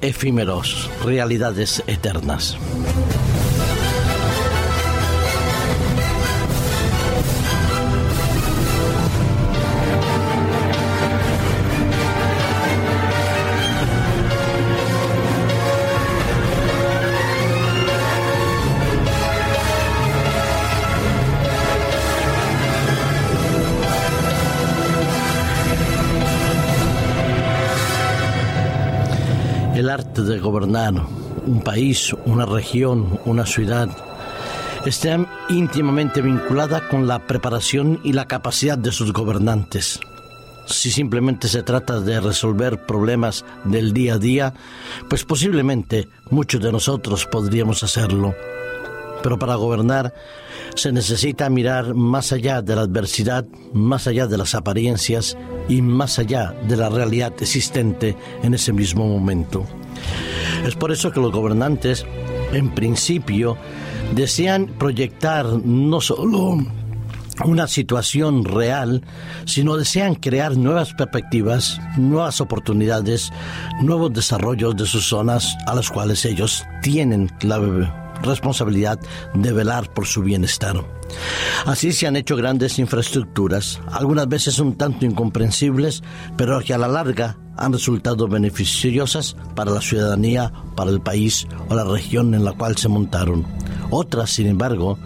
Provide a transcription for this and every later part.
efímeros, realidades eternas. El arte de gobernar un país, una región, una ciudad, está íntimamente vinculada con la preparación y la capacidad de sus gobernantes. Si simplemente se trata de resolver problemas del día a día, pues posiblemente muchos de nosotros podríamos hacerlo. Pero para gobernar se necesita mirar más allá de la adversidad, más allá de las apariencias y más allá de la realidad existente en ese mismo momento. Es por eso que los gobernantes, en principio, desean proyectar no solo una situación real, sino desean crear nuevas perspectivas, nuevas oportunidades, nuevos desarrollos de sus zonas a las cuales ellos tienen la responsabilidad de velar por su bienestar. Así se han hecho grandes infraestructuras, algunas veces un tanto incomprensibles, pero que a la larga han resultado beneficiosas para la ciudadanía, para el país o la región en la cual se montaron. Otras, sin embargo,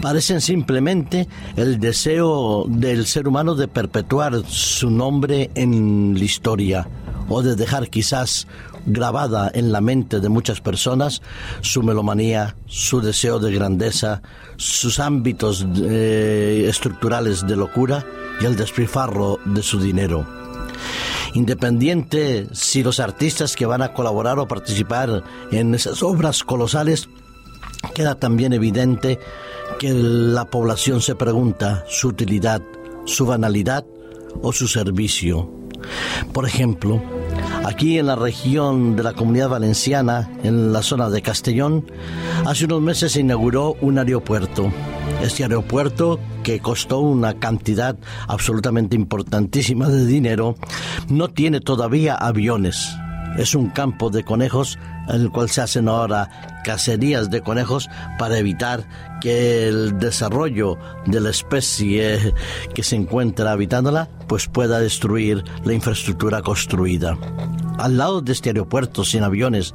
parecen simplemente el deseo del ser humano de perpetuar su nombre en la historia o de dejar quizás grabada en la mente de muchas personas su melomanía, su deseo de grandeza, sus ámbitos eh, estructurales de locura y el despilfarro de su dinero. Independiente si los artistas que van a colaborar o participar en esas obras colosales, queda también evidente que la población se pregunta su utilidad, su banalidad o su servicio. Por ejemplo, Aquí en la región de la Comunidad Valenciana, en la zona de Castellón, hace unos meses se inauguró un aeropuerto. Este aeropuerto, que costó una cantidad absolutamente importantísima de dinero, no tiene todavía aviones. Es un campo de conejos en el cual se hacen ahora cacerías de conejos para evitar que el desarrollo de la especie que se encuentra habitándola pues pueda destruir la infraestructura construida. Al lado de este aeropuerto sin aviones,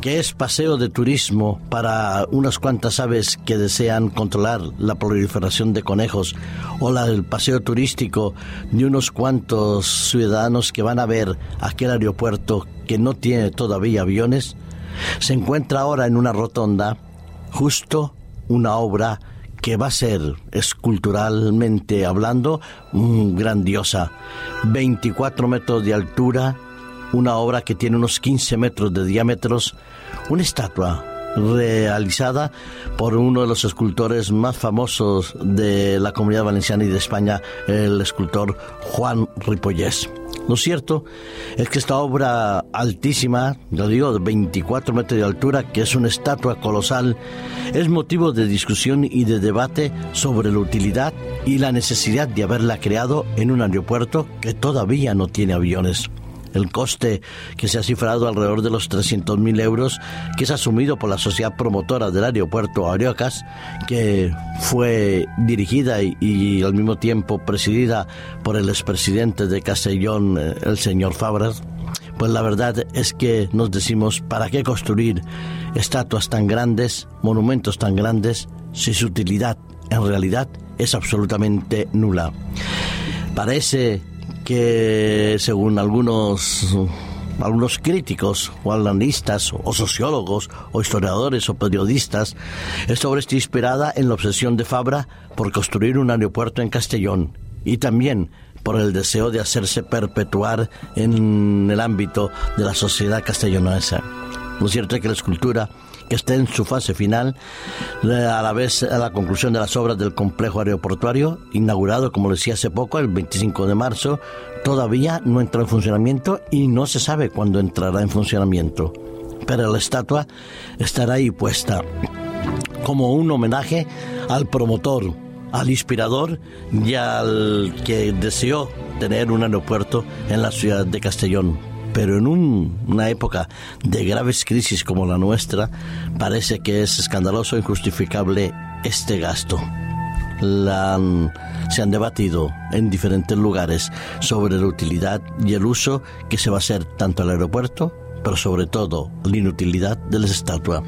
que es paseo de turismo para unas cuantas aves que desean controlar la proliferación de conejos, o la, el paseo turístico de unos cuantos ciudadanos que van a ver aquel aeropuerto que no tiene todavía aviones, se encuentra ahora en una rotonda justo una obra que va a ser esculturalmente hablando mm, grandiosa. 24 metros de altura, una obra que tiene unos 15 metros de diámetros, una estatua realizada por uno de los escultores más famosos de la comunidad valenciana y de España, el escultor Juan Ripollés. Lo cierto es que esta obra altísima, lo digo, de 24 metros de altura, que es una estatua colosal, es motivo de discusión y de debate sobre la utilidad y la necesidad de haberla creado en un aeropuerto que todavía no tiene aviones el coste que se ha cifrado alrededor de los 300.000 euros, que es asumido por la sociedad promotora del aeropuerto Ariocas, que fue dirigida y, al mismo tiempo presidida por el expresidente de Castellón, eh, el señor Fabras. Pues la verdad es que nos decimos, ¿para qué construir estatuas tan grandes, monumentos tan grandes, si su utilidad en realidad es absolutamente nula? Parece que según algunos algunos críticos o analistas o sociólogos o historiadores o periodistas, esta obra está inspirada en la obsesión de Fabra por construir un aeropuerto en Castellón y también por el deseo de hacerse perpetuar en el ámbito de la sociedad castellonense. Lo cierto es que la escultura que está en su fase final, a la vez a la conclusión de las obras del complejo aeroportuario, inaugurado, como decía hace poco, el 25 de marzo, todavía no entra en funcionamiento y no se sabe cuándo entrará en funcionamiento. Pero la estatua estará ahí puesta como un homenaje al promotor, al inspirador y al que deseó tener un aeropuerto en la ciudad de Castellón pero en una época de graves crisis como la nuestra, parece que es escandaloso e injustificable este gasto. se han debatido en diferentes lugares sobre la utilidad y el uso que se va a hacer tanto al aeropuerto pero sobre todo la inutilidad de las estatuas.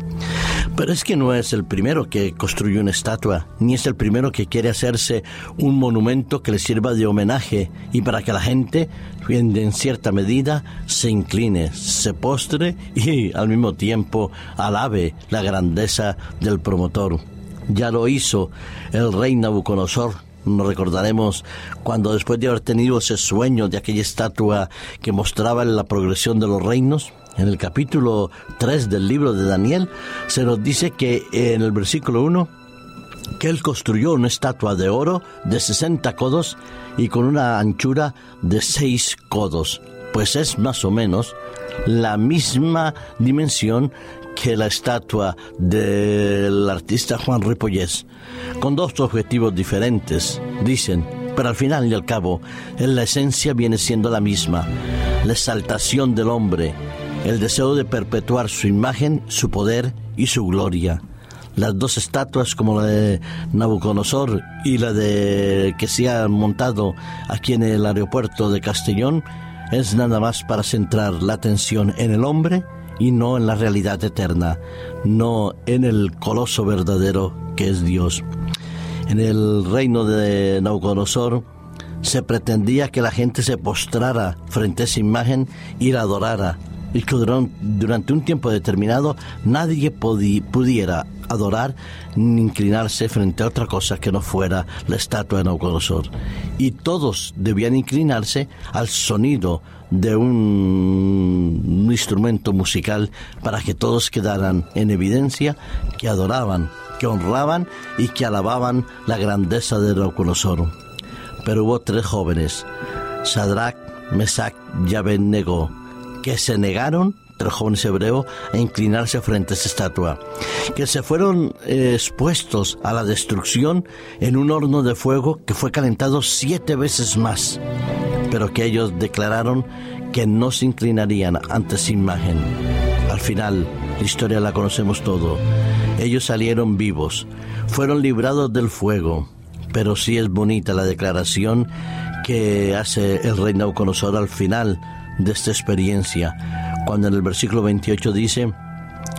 Pero es que no es el primero que construye una estatua, ni es el primero que quiere hacerse un monumento que le sirva de homenaje y para que la gente, en cierta medida, se incline, se postre y al mismo tiempo alabe la grandeza del promotor. Ya lo hizo el rey Nabucodonosor nos recordaremos cuando después de haber tenido ese sueño de aquella estatua que mostraba la progresión de los reinos, en el capítulo 3 del libro de Daniel, se nos dice que en el versículo 1, que él construyó una estatua de oro de 60 codos y con una anchura de 6 codos. Pues es más o menos la misma dimensión que la estatua del artista Juan Ripollés, con dos objetivos diferentes, dicen, pero al final y al cabo, en la esencia viene siendo la misma, la exaltación del hombre, el deseo de perpetuar su imagen, su poder y su gloria. Las dos estatuas como la de Nabucodonosor y la de que se ha montado aquí en el aeropuerto de Castellón es nada más para centrar la atención en el hombre y no en la realidad eterna, no en el coloso verdadero que es Dios. En el reino de Nabucodonosor se pretendía que la gente se postrara frente a esa imagen y la adorara, y que durante un tiempo determinado nadie pudiera adorar ni inclinarse frente a otra cosa que no fuera la estatua de Nabucodonosor. Y todos debían inclinarse al sonido de un instrumento musical para que todos quedaran en evidencia que adoraban, que honraban y que alababan la grandeza de Nabucodonosor. Pero hubo tres jóvenes, Sadrach, Mesach y Abednego, que se negaron tres jóvenes hebreos a inclinarse frente a esa estatua, que se fueron eh, expuestos a la destrucción en un horno de fuego que fue calentado siete veces más, pero que ellos declararon que no se inclinarían ante esa imagen. Al final, la historia la conocemos todo. Ellos salieron vivos, fueron librados del fuego, pero sí es bonita la declaración que hace el rey Nauconosor al final de esta experiencia, cuando en el versículo 28 dice,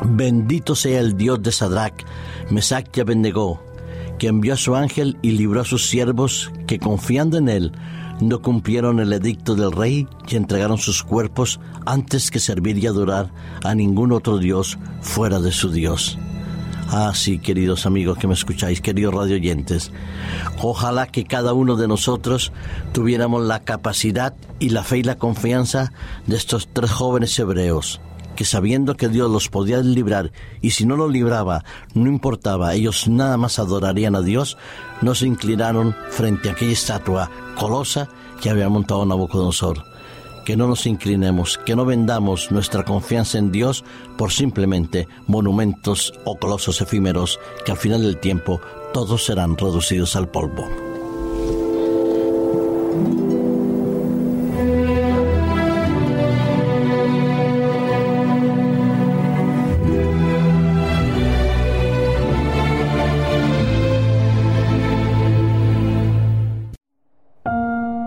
Bendito sea el Dios de Sadrach, Mesach y Abednego, que envió a su ángel y libró a sus siervos que confiando en él no cumplieron el edicto del rey y entregaron sus cuerpos antes que servir y adorar a ningún otro Dios fuera de su Dios. Ah, sí, queridos amigos que me escucháis, queridos radio oyentes. Ojalá que cada uno de nosotros tuviéramos la capacidad y la fe y la confianza de estos tres jóvenes hebreos, que sabiendo que Dios los podía librar, y si no los libraba, no importaba, ellos nada más adorarían a Dios, no se inclinaron frente a aquella estatua colosa que había montado Nabucodonosor que no nos inclinemos, que no vendamos nuestra confianza en Dios por simplemente monumentos o colosos efímeros que al final del tiempo todos serán reducidos al polvo.